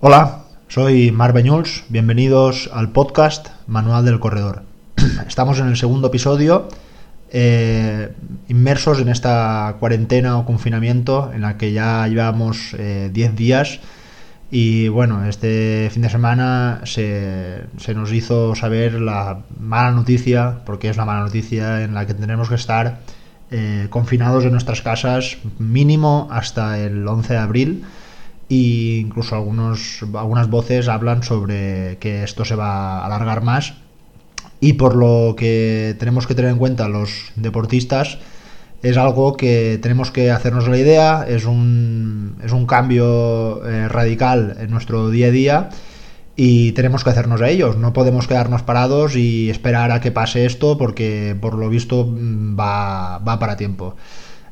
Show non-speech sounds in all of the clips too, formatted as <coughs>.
Hola, soy Mar Beñuls, bienvenidos al podcast Manual del Corredor. <clears throat> Estamos en el segundo episodio, eh, inmersos en esta cuarentena o confinamiento en la que ya llevamos 10 eh, días. Y bueno, este fin de semana se, nos hizo saber la mala noticia, porque es una mala noticia en la que tenemos que estar eh, confinados en nuestras casas mínimo hasta el 11 de abril e incluso algunos, algunas voces hablan sobre que esto se va a alargar más y por lo que tenemos que tener en cuenta los deportistas es algo que tenemos que hacernos la idea, es un, es un cambio eh, radical en nuestro día a día y tenemos que hacernos a ellos, no podemos quedarnos parados y esperar a que pase esto porque por lo visto mm, va, va para tiempo.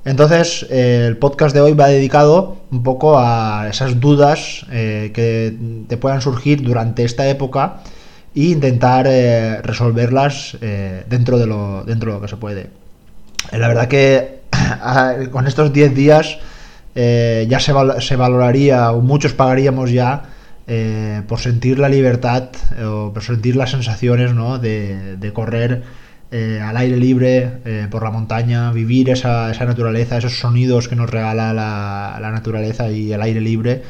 Entonces, eh, el podcast de hoy va dedicado un poco a esas dudas eh, que te puedan surgir durante esta época e intentar resolverlas dentro, de lo, dentro de lo que se puede. Eh, la verdad que <clears throat> con estos 10 días eh, ya se, valoraría, o muchos pagaríamos ya eh, por sentir la libertad o por sentir las sensaciones ¿no? de, correr al aire libre, por la montaña, vivir esa, esa, naturaleza, esos sonidos que nos regala la, naturaleza y el aire libre.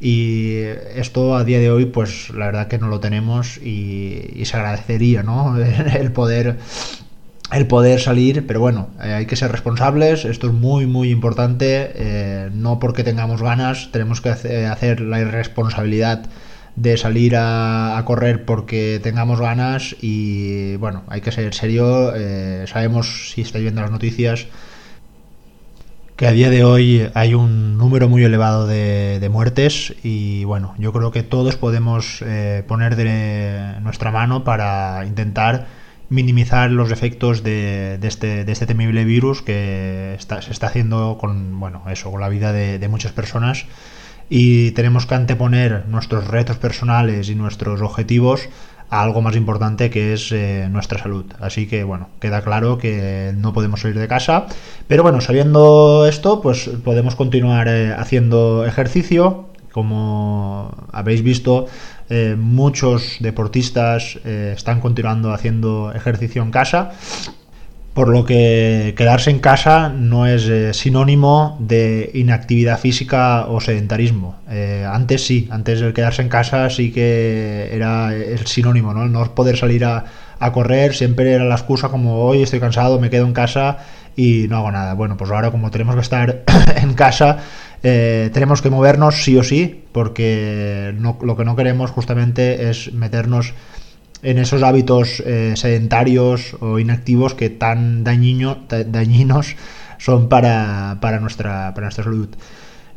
Y esto a día de hoy, pues la verdad que no lo tenemos y, se agradecería, ¿no? <laughs> el poder el poder salir, pero bueno, eh, hay que ser responsables, esto es muy muy importante, eh, no porque tengamos ganas, tenemos que hacer la irresponsabilidad de salir a, correr porque tengamos ganas y bueno, hay que ser serio, eh, sabemos si estáis viendo las noticias que a día de hoy hay un número muy elevado de, muertes y bueno, yo creo que todos podemos poner de nuestra mano para intentar minimizar los efectos de, este, de este, temible virus que se está haciendo con, bueno, eso, con la vida de, muchas personas y tenemos que anteponer nuestros retos personales y nuestros objetivos a algo más importante que es eh, nuestra salud. Así que bueno, queda claro que no podemos salir de casa, pero bueno, sabiendo esto, pues podemos continuar eh, haciendo ejercicio. Como habéis visto, eh, muchos deportistas están continuando haciendo ejercicio en casa, por lo que quedarse en casa no es eh, sinónimo de inactividad física o sedentarismo. antes sí, antes el quedarse en casa sí que era el sinónimo, ¿no? No poder salir a, a correr siempre era la excusa como hoy estoy cansado, me quedo en casa y no hago nada. Bueno, pues ahora como tenemos que estar <coughs> en casa, eh, tenemos que movernos sí o sí, porque lo que no queremos justamente es meternos en esos hábitos eh, sedentarios o inactivos que tan dañino, dañinos son para, nuestra, para nuestra salud.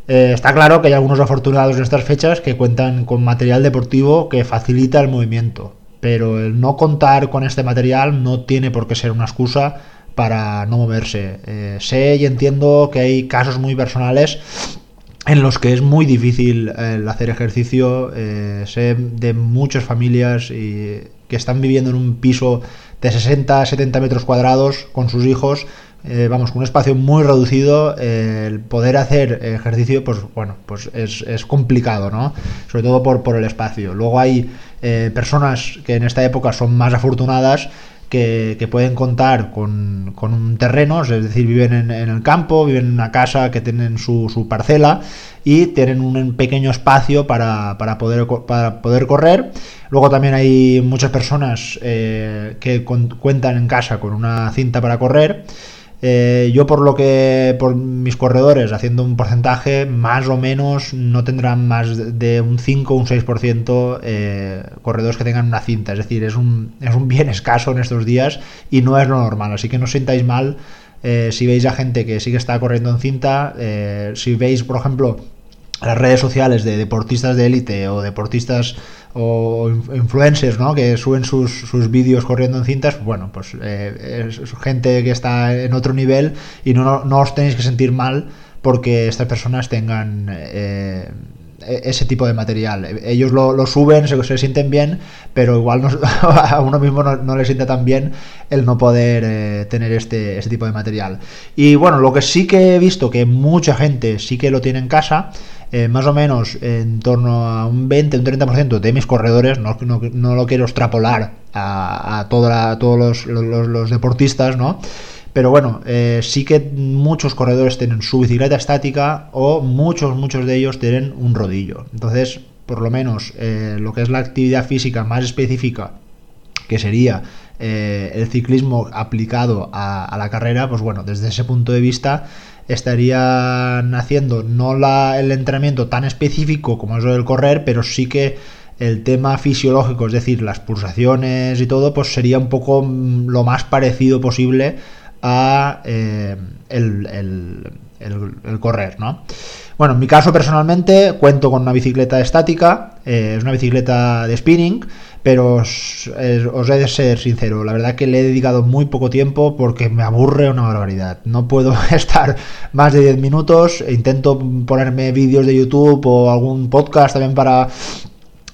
Eh, está claro que hay algunos afortunados en estas fechas que cuentan con material deportivo que facilita el movimiento, pero el no contar con este material no tiene por qué ser una excusa para no moverse. Eh, sé y entiendo que hay casos muy personales en los que es muy difícil el hacer ejercicio. Eh, sé de muchas familias y, que están viviendo en un piso de 60, 70 metros cuadrados con sus hijos. Eh, vamos, con un espacio muy reducido, el poder hacer ejercicio, pues bueno, pues es, es complicado, ¿no? Sobre todo por, por el espacio. Luego hay personas que en esta época son más afortunadas que, pueden contar con, con, un terreno, es decir, viven en, el campo, viven en una casa que tienen su, su parcela y tienen un pequeño espacio para, para, poder, para poder correr. Luego también hay muchas personas eh, que cuentan en casa con una cinta para correr. Eh, yo por lo que por mis corredores haciendo un porcentaje más o menos no tendrán más de un 5 o un 6% eh, corredores que tengan una cinta. Es decir es un, es un bien escaso en estos días y no es lo normal. Así que no os sintáis mal eh, si veis a gente que sí que está corriendo en cinta si veis por ejemplo las redes sociales de deportistas de élite o deportistas o influencers ¿no? que suben sus, sus vídeos corriendo en cintas, bueno, pues eh, es gente que está en otro nivel y no, no, os tenéis que sentir mal porque estas personas tengan eh, e-, ese tipo de material. Ellos lo, lo suben, se, se, sienten bien, pero igual <laughs> a uno mismo no, no, le siente tan bien el no poder eh, tener este, este tipo de material. Y bueno, lo que sí que he visto que mucha gente sí que lo tiene en casa eh, más o menos en torno a un 20, un 30% de mis corredores, no, no, lo quiero extrapolar a, a, todos los, deportistas, ¿no? Pero bueno, eh, sí que muchos corredores tienen su bicicleta estática o muchos, muchos de ellos tienen un rodillo. Entonces, por lo menos eh, lo que es la actividad física más específica, que sería el ciclismo aplicado a, la carrera, pues bueno, desde ese punto de vista estarían haciendo no la, el entrenamiento tan específico como es lo del correr, pero sí que el tema fisiológico, es decir, las pulsaciones y todo, pues sería un poco mm, lo más parecido posible a eh, el, correr, ¿no? Bueno, en mi caso personalmente cuento con una bicicleta estática, eh, es una bicicleta de spinning, pero os, he de ser sincero, la verdad que le he dedicado muy poco tiempo porque me aburre una barbaridad. No puedo <laughs> estar más de 10 minutos, e intento ponerme vídeos de YouTube o algún podcast también para,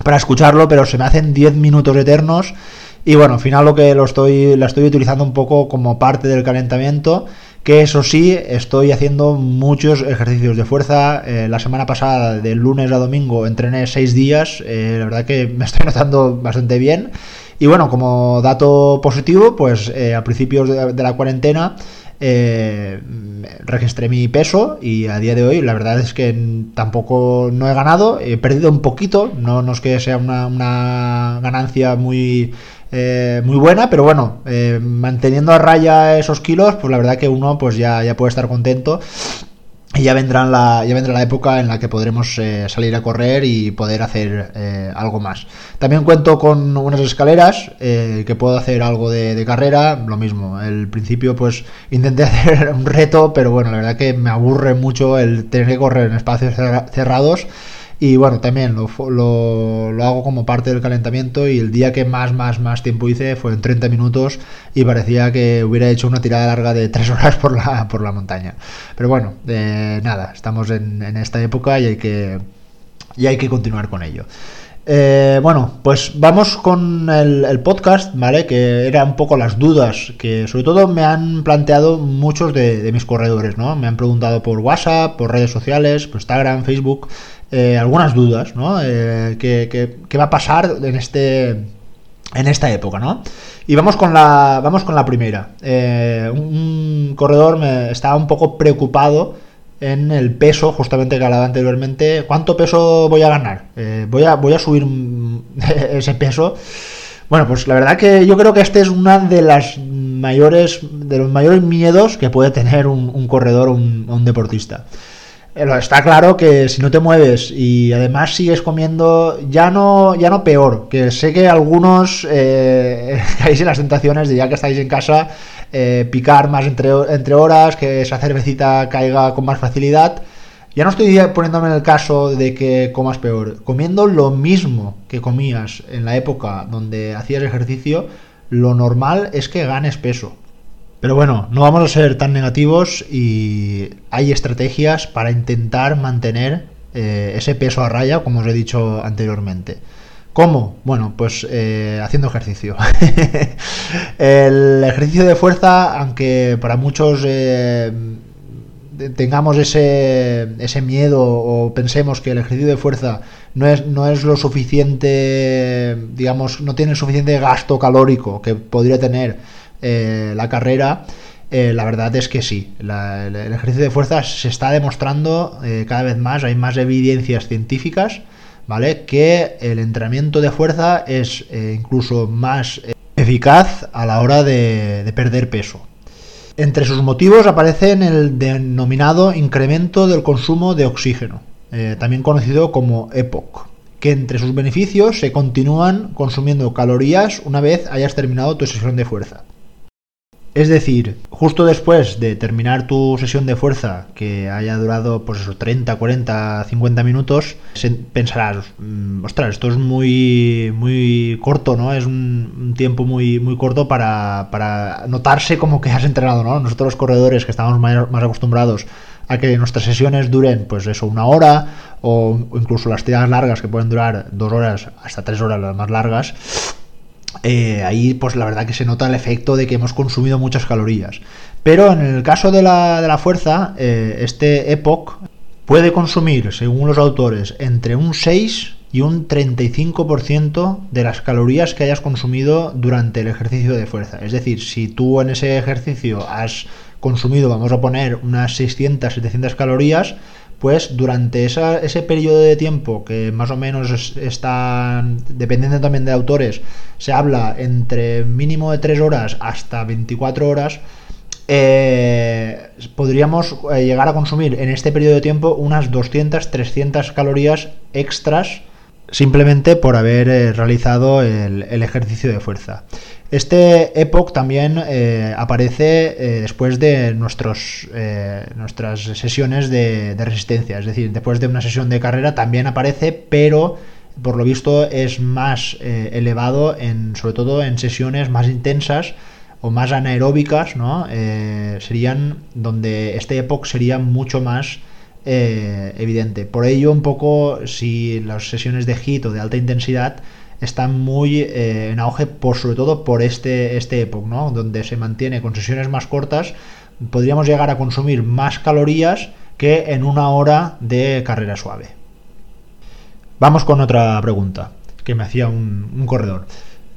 para escucharlo, pero se me hacen 10 minutos eternos. Y bueno, al final lo que lo estoy, la estoy utilizando un poco como parte del calentamiento que eso sí, estoy haciendo muchos ejercicios de fuerza. Eh, la semana pasada, de lunes a domingo, entrené seis días. Eh, la verdad que <laughs> me estoy notando bastante bien. Y bueno, como dato positivo, pues eh, a principios de, la cuarentena registré mi peso y a día de hoy la verdad es que tampoco no he ganado, he perdido un poquito, no, no es que sea una, una ganancia muy eh, muy buena, pero bueno, eh, manteniendo a raya esos kilos, pues la verdad que uno pues ya, ya puede estar contento. Y ya vendrá, la, ya vendrá la época en la que podremos eh, salir a correr y poder hacer algo más. También cuento con unas escaleras que puedo hacer algo de, de, carrera. Lo mismo, al principio pues intenté <laughs> hacer un reto, pero bueno, la verdad que me aburre mucho el tener que correr en espacios cerrados. Y bueno, también lo, lo, hago como parte del calentamiento y el día que más, más, más tiempo hice fue en 30 minutos y parecía que hubiera hecho una tirada larga de 3 <laughs> horas por la, por la montaña. Pero bueno, eh, nada, estamos en, esta época y hay que, y hay que continuar con ello. Eh, bueno, pues vamos con el, podcast, ¿vale? Que eran un poco las dudas que sobre todo me han planteado muchos de, mis corredores, ¿no? Me han preguntado por WhatsApp, por redes sociales, por Instagram, Facebook, eh, algunas dudas, ¿no? Eh, ¿qué, va a pasar en este en esta época, ¿no? Y vamos con la vamos con la primera. Eh, un corredor me estaba un poco preocupado en el peso, justamente que hablaba anteriormente. ¿Cuánto peso voy a ganar? voy a voy a subir <laughs> ese peso. Bueno, pues la verdad que yo creo que este es una de las mayores de los mayores miedos que puede tener un, corredor o un deportista. Eh, está claro que si no te mueves y además sigues comiendo, ya no, ya no peor, que sé que algunos eh, <laughs> caéis en las tentaciones de ya que estáis en casa, eh, picar más entre, entre horas, que esa cervecita caiga con más facilidad. Ya no estoy poniéndome en el caso de que comas peor. Comiendo lo mismo que comías en la época donde hacías ejercicio, lo normal es que ganes peso. Pero bueno, no vamos a ser tan negativos y hay estrategias para intentar mantener eh, ese peso a raya, como os he dicho anteriormente. ¿Cómo? Bueno, pues eh, haciendo ejercicio. <laughs> el ejercicio de fuerza, aunque para muchos eh, tengamos ese, ese miedo o pensemos que el ejercicio de fuerza no es, no es lo suficiente, digamos, no tiene el suficiente gasto calórico que podría tener eh, la carrera, eh, la verdad es que sí. el, ejercicio de fuerza se está demostrando eh, cada vez más, hay más evidencias científicas, ¿vale? Que el entrenamiento de fuerza es incluso más eficaz a la hora de, perder peso. Entre sus motivos aparecen el denominado incremento del consumo de oxígeno, también conocido como EPOC, que entre sus beneficios se continúan consumiendo calorías una vez hayas terminado tu sesión de fuerza. Es decir, justo después de terminar tu sesión de fuerza, que haya durado pues eso, 30, 40, 50 minutos, pensarás, mm, ostras, esto es muy, muy corto, ¿no? Es un, tiempo muy, muy corto para, notarse como que has entrenado, ¿no? Nosotros los corredores que estamos más, más acostumbrados a que nuestras sesiones duren, pues eso, una hora, o incluso las tiradas largas que pueden durar dos horas hasta tres horas las más largas, eh, ahí pues la verdad que se nota el efecto de que hemos consumido muchas calorías. Pero en el caso de la, de la fuerza, eh, este EPOC puede consumir, según los autores, entre un 6 y un 35% de las calorías que hayas consumido durante el ejercicio de fuerza. Es decir, si tú en ese ejercicio has consumido, vamos a poner, unas 600, 700 calorías, pues durante ese periodo de tiempo que más o menos está, dependiendo también de autores, se habla entre mínimo de 3 horas hasta 24 horas, eh, podríamos eh, llegar a consumir en este periodo de tiempo unas 200, 300 calorías extras simplemente por haber eh, realizado el, ejercicio de fuerza. Este Epoch también eh, aparece eh, después de nuestros, nuestras sesiones de, resistencia, es decir, después de una sesión de carrera también aparece, pero por lo visto es más elevado, en, sobre todo en sesiones más intensas o más anaeróbicas, ¿no? serían donde este Epoch sería mucho más eh, evidente. Por ello, un poco, si las sesiones de HIT o de alta intensidad están muy eh, en auge, por, sobre todo por este, este época, ¿no? donde se mantiene con sesiones más cortas, podríamos llegar a consumir más calorías que en una hora de carrera suave. Vamos con otra pregunta que me hacía un corredor.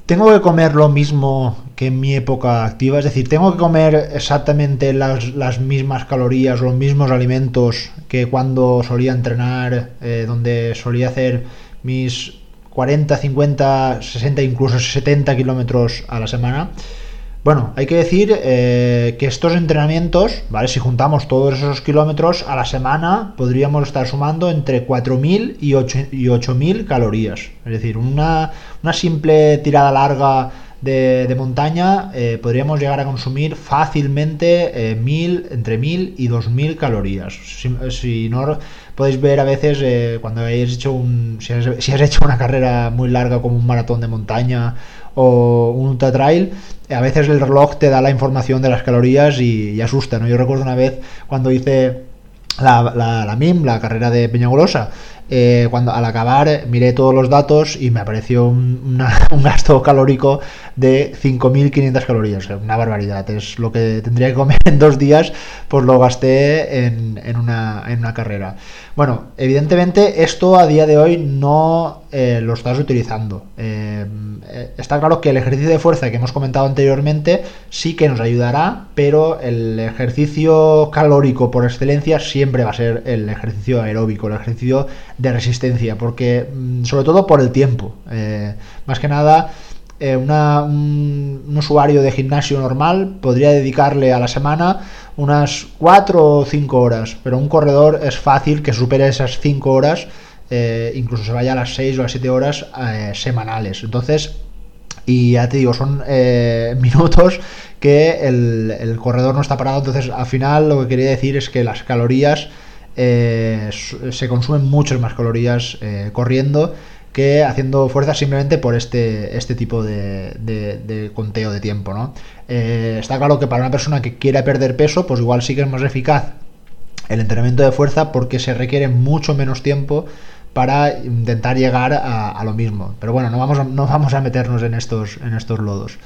¿Tengo que comer lo mismo que en mi época activa? Es decir, ¿tengo que comer exactamente las, mismas calorías, los mismos alimentos que cuando solía entrenar, eh, donde solía hacer mis 40, 50, 60, incluso 70 kilómetros a la semana? Bueno, hay que decir eh, que estos entrenamientos, ¿vale? Si juntamos todos esos kilómetros a la semana, podríamos estar sumando entre 4.000 y 8.000 calorías. Es decir, una, simple tirada larga de, montaña eh, podríamos llegar a consumir fácilmente eh, entre 1.000 y 2.000 calorías. Si, no podéis ver a veces cuando hayáis hecho un, si si has hecho una carrera muy larga como un maratón de montaña o un ultra trail, a veces el reloj te da la información de las calorías y, asusta, ¿no? Yo recuerdo una vez cuando hice la, la, MIM, la carrera de Peñagolosa, eh, cuando al acabar miré todos los datos y me apareció un, <laughs> gasto calórico de 5.500 calorías, una barbaridad, es lo que tendría que comer <laughs> en dos días, pues lo gasté en, una carrera. Bueno, evidentemente esto a día de hoy no eh, lo estás utilizando. Eh, está claro que el ejercicio de fuerza que hemos comentado anteriormente sí que nos ayudará, pero el ejercicio calórico por excelencia siempre va a ser el ejercicio aeróbico, el ejercicio de resistencia, porque mm, sobre todo por el tiempo. Eh, más que nada, un, un usuario de gimnasio normal podría dedicarle a la semana unas 4 o 5 horas, pero un corredor es fácil que supere esas 5 horas, eh, incluso se vaya a las 6 o las 7 horas eh, semanales. Entonces, y ya te digo, son eh, <laughs> minutos que el, corredor no está parado, entonces al final lo que quería decir es que las calorías, se consumen muchas más calorías corriendo que haciendo fuerza simplemente por este, este tipo de, conteo de tiempo. ¿no? Eh, está claro que para una persona que quiera perder peso, pues igual sí que es más eficaz el entrenamiento de fuerza porque se requiere mucho menos tiempo para intentar llegar a, lo mismo. Pero bueno, no vamos a, no vamos a meternos en estos, en estos lodos.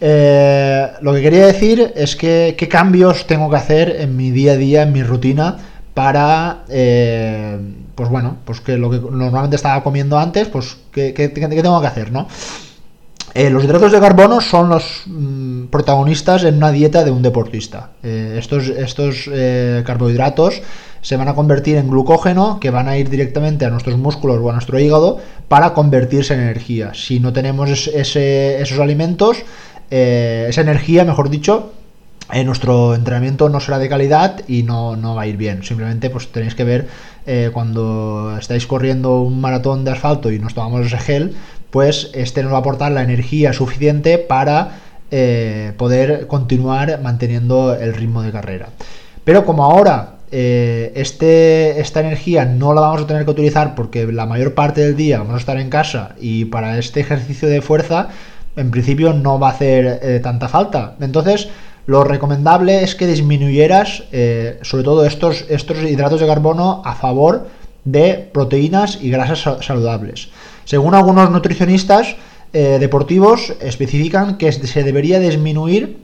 Eh, lo que quería decir es que qué cambios tengo que hacer en mi día a día, en mi rutina, para eh, pues bueno, pues que lo que normalmente estaba comiendo antes, pues ¿qué, tengo que hacer, no? Eh, los hidratos de carbono son los mm, protagonistas en una dieta de un deportista. Eh, estos carbohidratos se van a convertir en glucógeno que van a ir directamente a nuestros músculos o a nuestro hígado para convertirse en energía. Si no tenemos esos alimentos, esa energía, mejor dicho, en nuestro entrenamiento no será de calidad y no, no, va a ir bien. Simplemente pues tenéis que ver eh, cuando estáis corriendo un maratón de asfalto y nos tomamos ese gel, pues este nos va a aportar la energía suficiente para eh, poder continuar manteniendo el ritmo de carrera. Pero como ahora eh, este, esta energía no la vamos a tener que utilizar porque la mayor parte del día vamos a estar en casa y para este ejercicio de fuerza en principio no va a hacer tanta falta. Entonces, lo recomendable es que disminuyeras eh, sobre todo estos, estos hidratos de carbono a favor de proteínas y grasas saludables. Según algunos nutricionistas eh, deportivos, especifican que se debería disminuir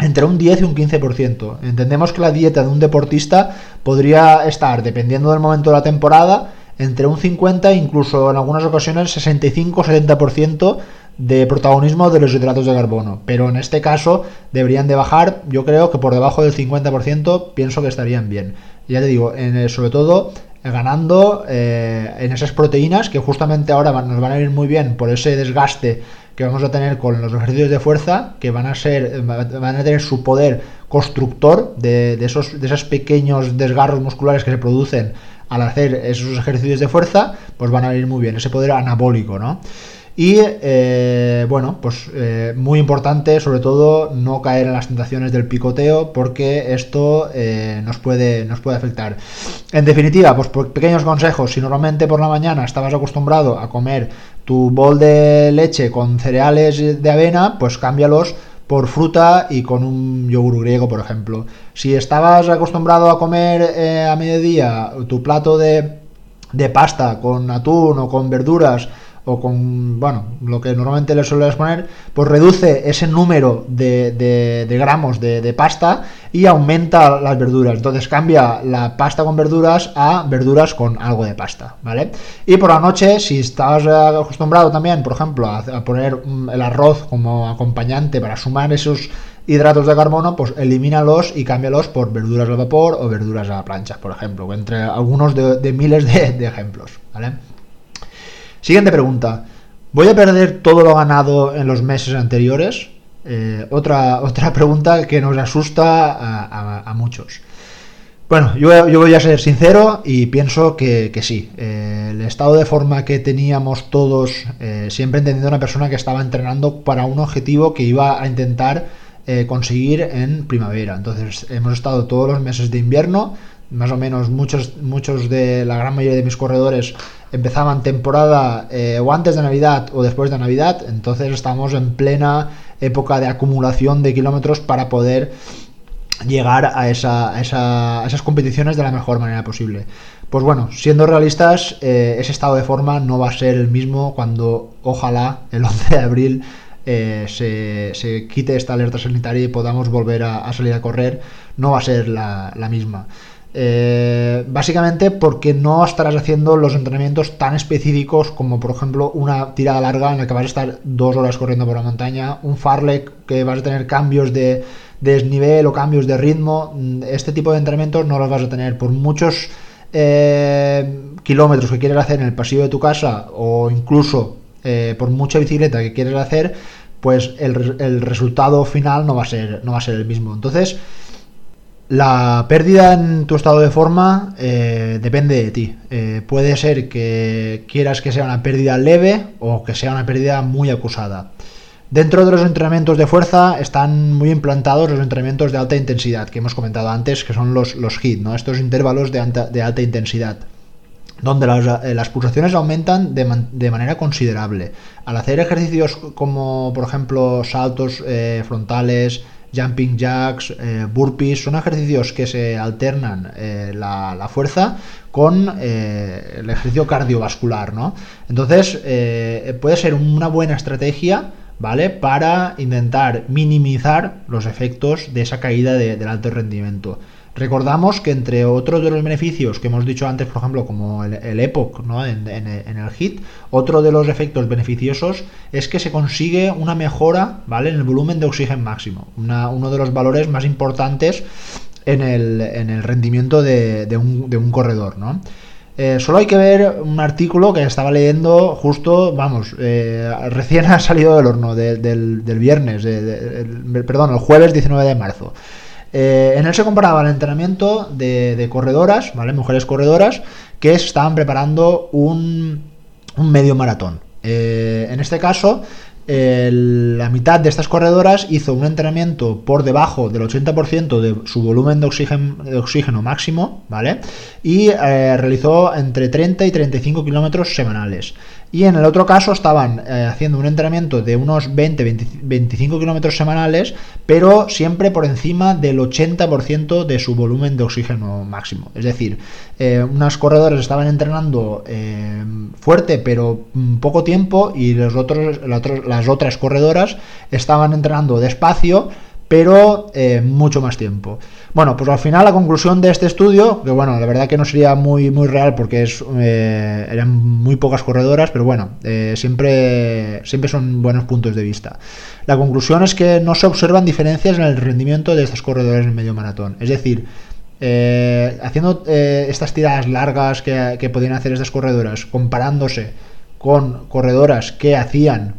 entre un 10 y un 15%. Entendemos que la dieta de un deportista podría estar, dependiendo del momento de la temporada, entre un 50 e incluso en algunas ocasiones 65-70% de protagonismo de los hidratos de carbono. Pero en este caso deberían de bajar, yo creo que por debajo del 50% pienso que estarían bien. Ya te digo, en sobre todo eh, ganando eh, en esas proteínas que justamente ahora nos van a ir muy bien por ese desgaste que vamos a tener con los ejercicios de fuerza, que van a ser, van a tener su poder constructor de, esos, de esos pequeños desgarros musculares que se producen al hacer esos ejercicios de fuerza, pues van a ir muy bien, ese poder anabólico, ¿no? Y eh, bueno, pues eh, muy importante sobre todo no caer en las tentaciones del picoteo porque esto eh, nos, puede, nos puede afectar. En definitiva, pues pequeños consejos, si normalmente por la mañana estabas acostumbrado a comer tu bol de leche con cereales de avena, pues cámbialos por fruta y con un yogur griego, por ejemplo. Si estabas acostumbrado a comer a mediodía tu plato de, de pasta con atún o con verduras, o con, bueno, lo que normalmente le sueles poner, pues reduce ese número de, gramos de, pasta y aumenta las verduras. Entonces cambia la pasta con verduras a verduras con algo de pasta, ¿vale? Y por la noche, si estabas acostumbrado también, por ejemplo, a, poner el arroz como acompañante para sumar esos hidratos de carbono, pues elimínalos y cámbialos por verduras al vapor o verduras a la plancha, por ejemplo, entre algunos de, miles de, de ejemplos, ¿vale? Siguiente pregunta. ¿Voy a perder todo lo ganado en los meses anteriores? Eh, otra, <laughs> otra pregunta que nos asusta a, muchos. Bueno, yo, voy a ser sincero y pienso que, sí. Eh, el estado de forma que teníamos todos, eh, siempre entendiendo una persona que estaba entrenando para un objetivo que iba a intentar conseguir en primavera. Entonces hemos estado todos los meses de invierno más o menos muchos, muchos de la gran mayoría de mis corredores empezaban temporada eh, o antes de Navidad o después de Navidad, entonces estamos en plena época de acumulación de kilómetros para poder llegar a, esa, esas competiciones de la mejor manera posible. Pues bueno, siendo realistas, eh, ese estado de forma no va a ser el mismo cuando ojalá el 11 de abril eh, se, quite esta alerta sanitaria y podamos volver a, salir a correr, no va a ser la misma. Eh, básicamente porque no estarás haciendo los entrenamientos tan específicos como por ejemplo una tirada larga en la que vas a estar dos horas corriendo por la montaña, un farlek que vas a tener cambios de, desnivel o cambios de ritmo, mm, este tipo de entrenamientos no los vas a tener por muchos eh, kilómetros que quieres hacer en el pasillo de tu casa o incluso eh, por mucha bicicleta que quieres hacer, pues el, el resultado final no va a ser, no va a ser el mismo. Entonces, la pérdida en tu estado de forma eh, depende de ti. Eh, puede ser que quieras que sea una pérdida leve o que sea una pérdida muy acusada. Dentro de los entrenamientos de fuerza están muy implantados los entrenamientos de alta intensidad que hemos comentado antes, que son los, los HIT, ¿no? estos intervalos de, alta intensidad, donde las, eh, pulsaciones aumentan de, manera considerable. Al hacer ejercicios como, por ejemplo, saltos frontales, jumping jacks, eh, burpees, son ejercicios que se alternan eh, la, fuerza con eh, el ejercicio cardiovascular, ¿no? Entonces, puede ser una buena estrategia, ¿vale? Para intentar minimizar los efectos de esa caída del alto rendimiento. Recordamos que entre otros de los beneficios que hemos dicho antes, por ejemplo, como el, EPOC ¿no? en, el HIT, otro de los efectos beneficiosos es que se consigue una mejora ¿vale? en el volumen de oxígeno máximo, uno de los valores más importantes en el, rendimiento de, un, corredor. ¿no? Eh, solo hay que ver un artículo que estaba leyendo justo, vamos, eh, recién <laughs> ha salido del horno del, viernes, perdón, el jueves 19 de marzo. Eh, en él se comparaba el entrenamiento de, corredoras, ¿vale? Mujeres corredoras que estaban preparando un, medio maratón. Eh, en este caso, la mitad de estas corredoras hizo un entrenamiento por debajo del 80% de su volumen de oxígeno, máximo, ¿vale? Y eh, realizó entre 30 y 35 kilómetros semanales. Y en el otro caso estaban eh, haciendo un entrenamiento de unos 20, 25 kilómetros semanales, pero siempre por encima del 80% de su volumen de oxígeno máximo. Es decir, eh, unas corredoras estaban entrenando eh, fuerte, pero poco tiempo, y las otras corredoras estaban entrenando despacio, pero eh, mucho más tiempo. Bueno, pues al final la conclusión de este estudio, que bueno, la verdad que no sería muy, muy real porque es, eh, eran muy pocas corredoras, pero bueno, eh, siempre, siempre son buenos puntos de vista. La conclusión es que no se observan diferencias en el rendimiento de estas corredoras en medio maratón. Es decir, eh, haciendo estas tiradas largas que, que podían hacer estas corredoras, comparándose con corredoras que hacían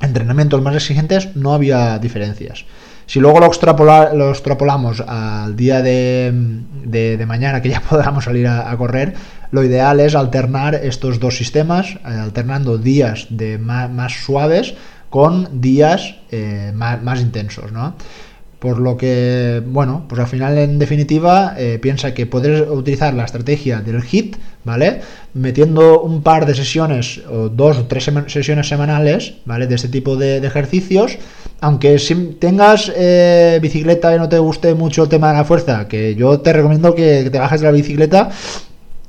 entrenamientos más exigentes, no había diferencias. Si luego lo, extrapolamos al día de, mañana, que ya <laughs> podamos salir a, correr, lo ideal es alternar estos dos sistemas, eh, alternando días de más, suaves con días eh, más, intensos, ¿no? Por lo que, bueno, pues al final en definitiva eh, piensa que puedes utilizar la estrategia del HIT, ¿vale? Metiendo un par de sesiones o dos o tres sesiones semanales, ¿vale? De este tipo de, ejercicios, aunque si tengas eh, bicicleta y no te guste mucho el tema de la fuerza, que yo te recomiendo que, te bajes de la bicicleta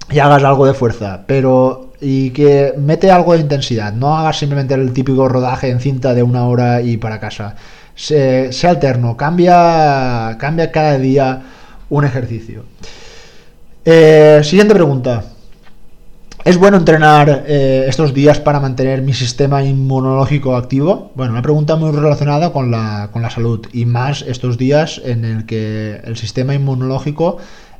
y hagas algo de fuerza, pero y que mete algo de intensidad, no hagas simplemente el típico rodaje en cinta de una hora y para casa se, alterno, cambia, cambia cada día un ejercicio. Eh, siguiente pregunta. ¿Es bueno entrenar eh, estos días para mantener mi sistema inmunológico activo? Bueno, una pregunta muy relacionada con la, con la salud y más estos días en el que el sistema inmunológico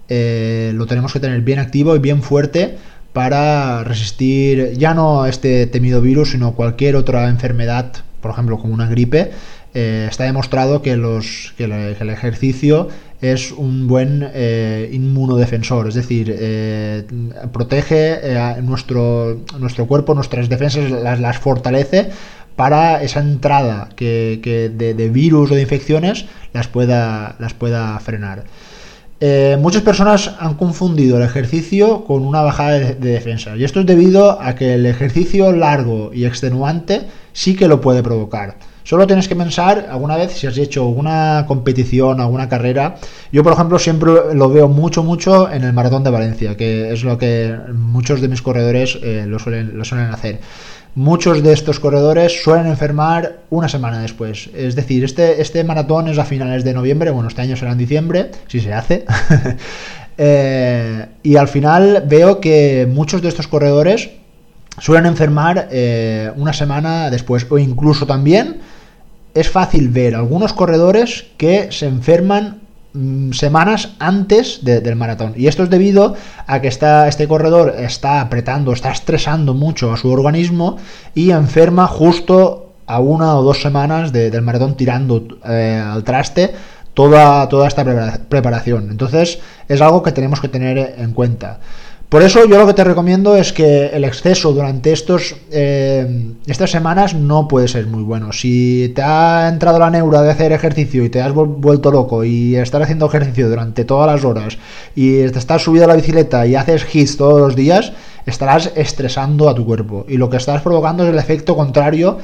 eh, lo tenemos que tener bien activo y bien fuerte para resistir ya no este temido virus, sino cualquier otra enfermedad, por ejemplo, como una gripe, eh, está demostrado que, el ejercicio es un buen eh, inmunodefensor, es decir, eh, protege nuestro, cuerpo, nuestras defensas, las, fortalece para esa entrada que, de, virus o de infecciones las pueda, las pueda frenar. muchas personas han confundido el ejercicio con una bajada de, defensa y esto es debido a que el ejercicio largo y extenuante sí que lo puede provocar. Solo tienes que pensar alguna vez si has hecho alguna competición, alguna carrera. Yo, por ejemplo, siempre lo veo mucho, mucho en el maratón de Valencia, que es lo que muchos de mis corredores eh, lo, suelen, hacer. Muchos de estos corredores suelen enfermar una semana después. Es decir, este, este maratón es a finales de noviembre, bueno, este año será en diciembre, si se hace. <laughs> Eh, y al final veo que muchos de estos corredores suelen enfermar eh, una semana después o incluso también es fácil ver algunos corredores que se enferman mm, semanas antes del maratón. Y esto es debido a que está, este corredor está apretando, está estresando mucho a su organismo y enferma justo a una o dos semanas del maratón tirando eh, al traste toda, toda esta preparación. Entonces es algo que tenemos que tener en cuenta. Por eso yo lo que te recomiendo es que el exceso durante estos, eh, estas semanas no puede ser muy bueno. Si te ha entrado la neura de hacer ejercicio y te has vuelto loco y estar haciendo ejercicio durante todas las horas y te estás subido a la bicicleta y haces hits todos los días, estarás estresando a tu cuerpo y lo que estás provocando es el efecto contrario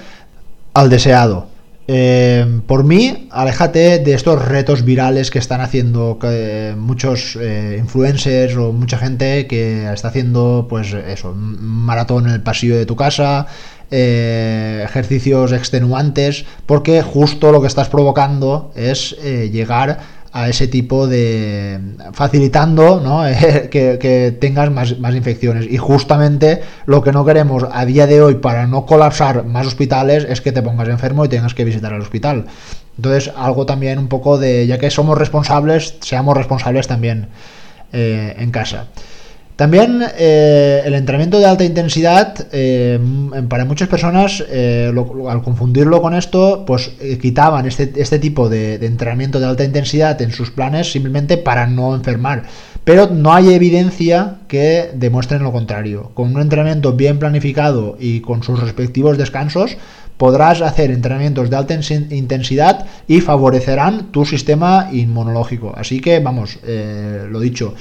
al deseado. Eh, por mí, aléjate de estos retos virales que están haciendo eh, muchos eh, influencers o mucha gente que está haciendo, pues eso, maratón en el pasillo de tu casa, ejercicios extenuantes, porque justo lo que estás provocando es llegar a ese tipo de facilitando ¿no? <laughs> que, tengas más, infecciones. Y justamente lo que no queremos a día de hoy para no colapsar más hospitales es que te pongas enfermo y tengas que visitar el hospital. Entonces algo también un poco de ya que somos responsables seamos responsables también eh, en casa también eh, el entrenamiento de alta intensidad, eh, para muchas personas, eh, al confundirlo con esto, pues quitaban este, este tipo de, entrenamiento de alta intensidad en sus planes simplemente para no enfermar. Pero no hay evidencia que demuestren lo contrario. Con un entrenamiento bien planificado y con sus respectivos descansos, podrás hacer entrenamientos de alta intensidad y favorecerán tu sistema inmunológico. Así que, vamos, lo dicho,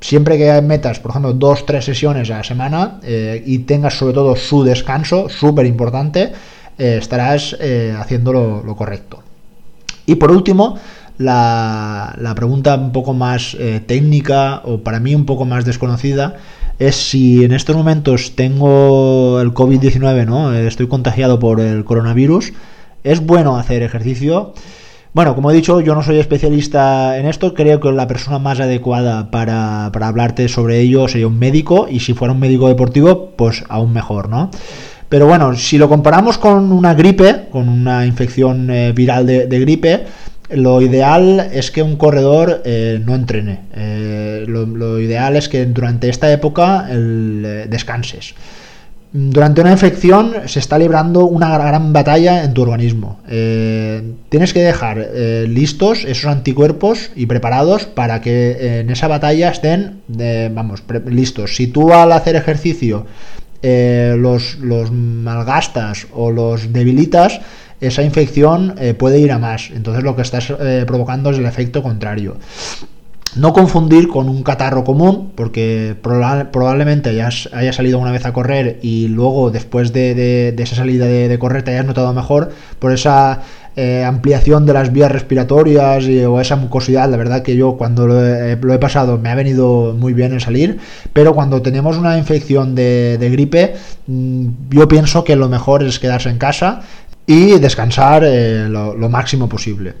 siempre que metas, por ejemplo, dos, tres sesiones a la semana eh, y tengas sobre todo su descanso, súper importante, eh, estarás eh, haciendo lo, correcto. Y por último, la, la pregunta un poco más técnica o para mí un poco más desconocida es si en estos momentos tengo el COVID-19, ¿no? Estoy contagiado por el coronavirus, ¿es bueno hacer ejercicio? Bueno, como he dicho, yo no soy especialista en esto, creo que la persona más adecuada para, para hablarte sobre ello sería un médico y si fuera un médico deportivo, pues aún mejor, ¿no? Pero bueno, si lo comparamos con una gripe, con una infección eh, viral de, gripe, lo ideal es que un corredor eh, no entrene. Eh, lo, ideal es que durante esta época descanses. Durante una infección se está librando una gran batalla en tu organismo. tienes que dejar listos esos anticuerpos y preparados para que en esa batalla estén, vamos, listos. Si tú al hacer ejercicio eh, los, malgastas o los debilitas, esa infección eh, puede ir a más. Entonces lo que estás eh, provocando es el efecto contrario. No confundir con un catarro común, porque probablemente hayas, haya salido una vez a correr y luego después de, esa salida de, correr te hayas notado mejor por esa eh, ampliación de las vías respiratorias o esa mucosidad, la verdad que yo cuando lo he, pasado me ha venido muy bien en salir, pero cuando tenemos una infección de, gripe, mm, yo pienso que lo mejor es quedarse en casa y descansar eh, lo, máximo posible.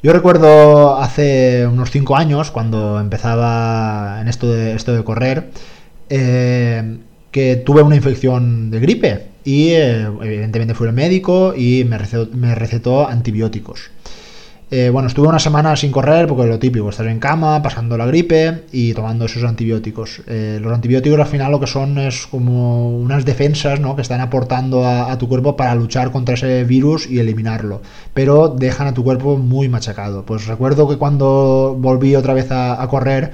Yo recuerdo hace unos 5 años, cuando empezaba en esto de, esto de correr, eh, que tuve una infección de gripe y eh, evidentemente fui al médico y me recetó, antibióticos. Eh, bueno, estuve una semana sin correr porque lo típico, estar en cama, pasando la gripe y tomando esos antibióticos. Eh, los antibióticos al final lo que son es como unas defensas ¿no? que están aportando a, tu cuerpo para luchar contra ese virus y eliminarlo, pero dejan a tu cuerpo muy machacado. Pues recuerdo que cuando volví otra vez a, correr,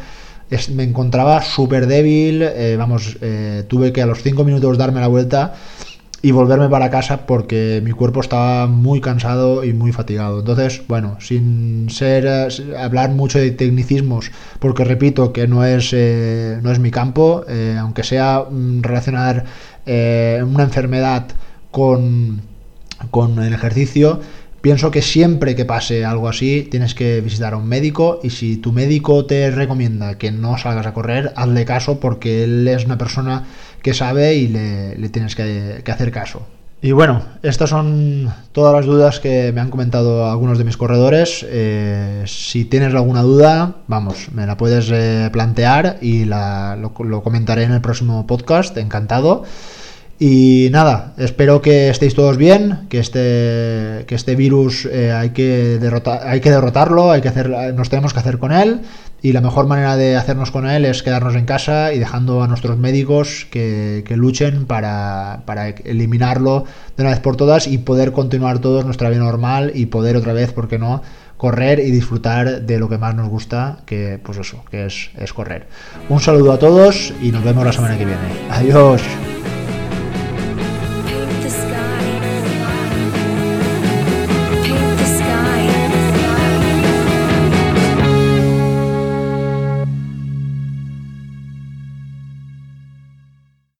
me encontraba súper débil, vamos, tuve que a los 5 minutos darme la vuelta y volverme para casa porque mi cuerpo estaba muy cansado y muy fatigado. Entonces, bueno, sin ser eh, hablar mucho de tecnicismos, porque repito que no es, eh, no es mi campo, eh, aunque sea mm, relacionar una enfermedad con, con el ejercicio, Pienso que siempre que pase algo así tienes que visitar a un médico y si tu médico te recomienda que no salgas a correr, hazle caso porque él es una persona que sabe y le, tienes que, hacer caso. Y bueno, estas son todas las dudas que me han comentado algunos de mis corredores. Eh, si tienes alguna duda, vamos, me la puedes eh, plantear y lo comentaré en el próximo podcast, encantado. Y nada, espero que estéis todos bien, que este, que este virus eh, hay, que derrotar, hay que derrotarlo, hay que hacer, nos tenemos que hacer con él y la mejor manera de hacernos con él es quedarnos en casa y dejando a nuestros médicos que, que luchen para, para, eliminarlo de una vez por todas y poder continuar todos nuestra vida normal y poder otra vez, ¿por qué no?, correr y disfrutar de lo que más nos gusta, que pues eso, que es, es correr. Un saludo a todos y nos vemos la semana que viene. Adiós.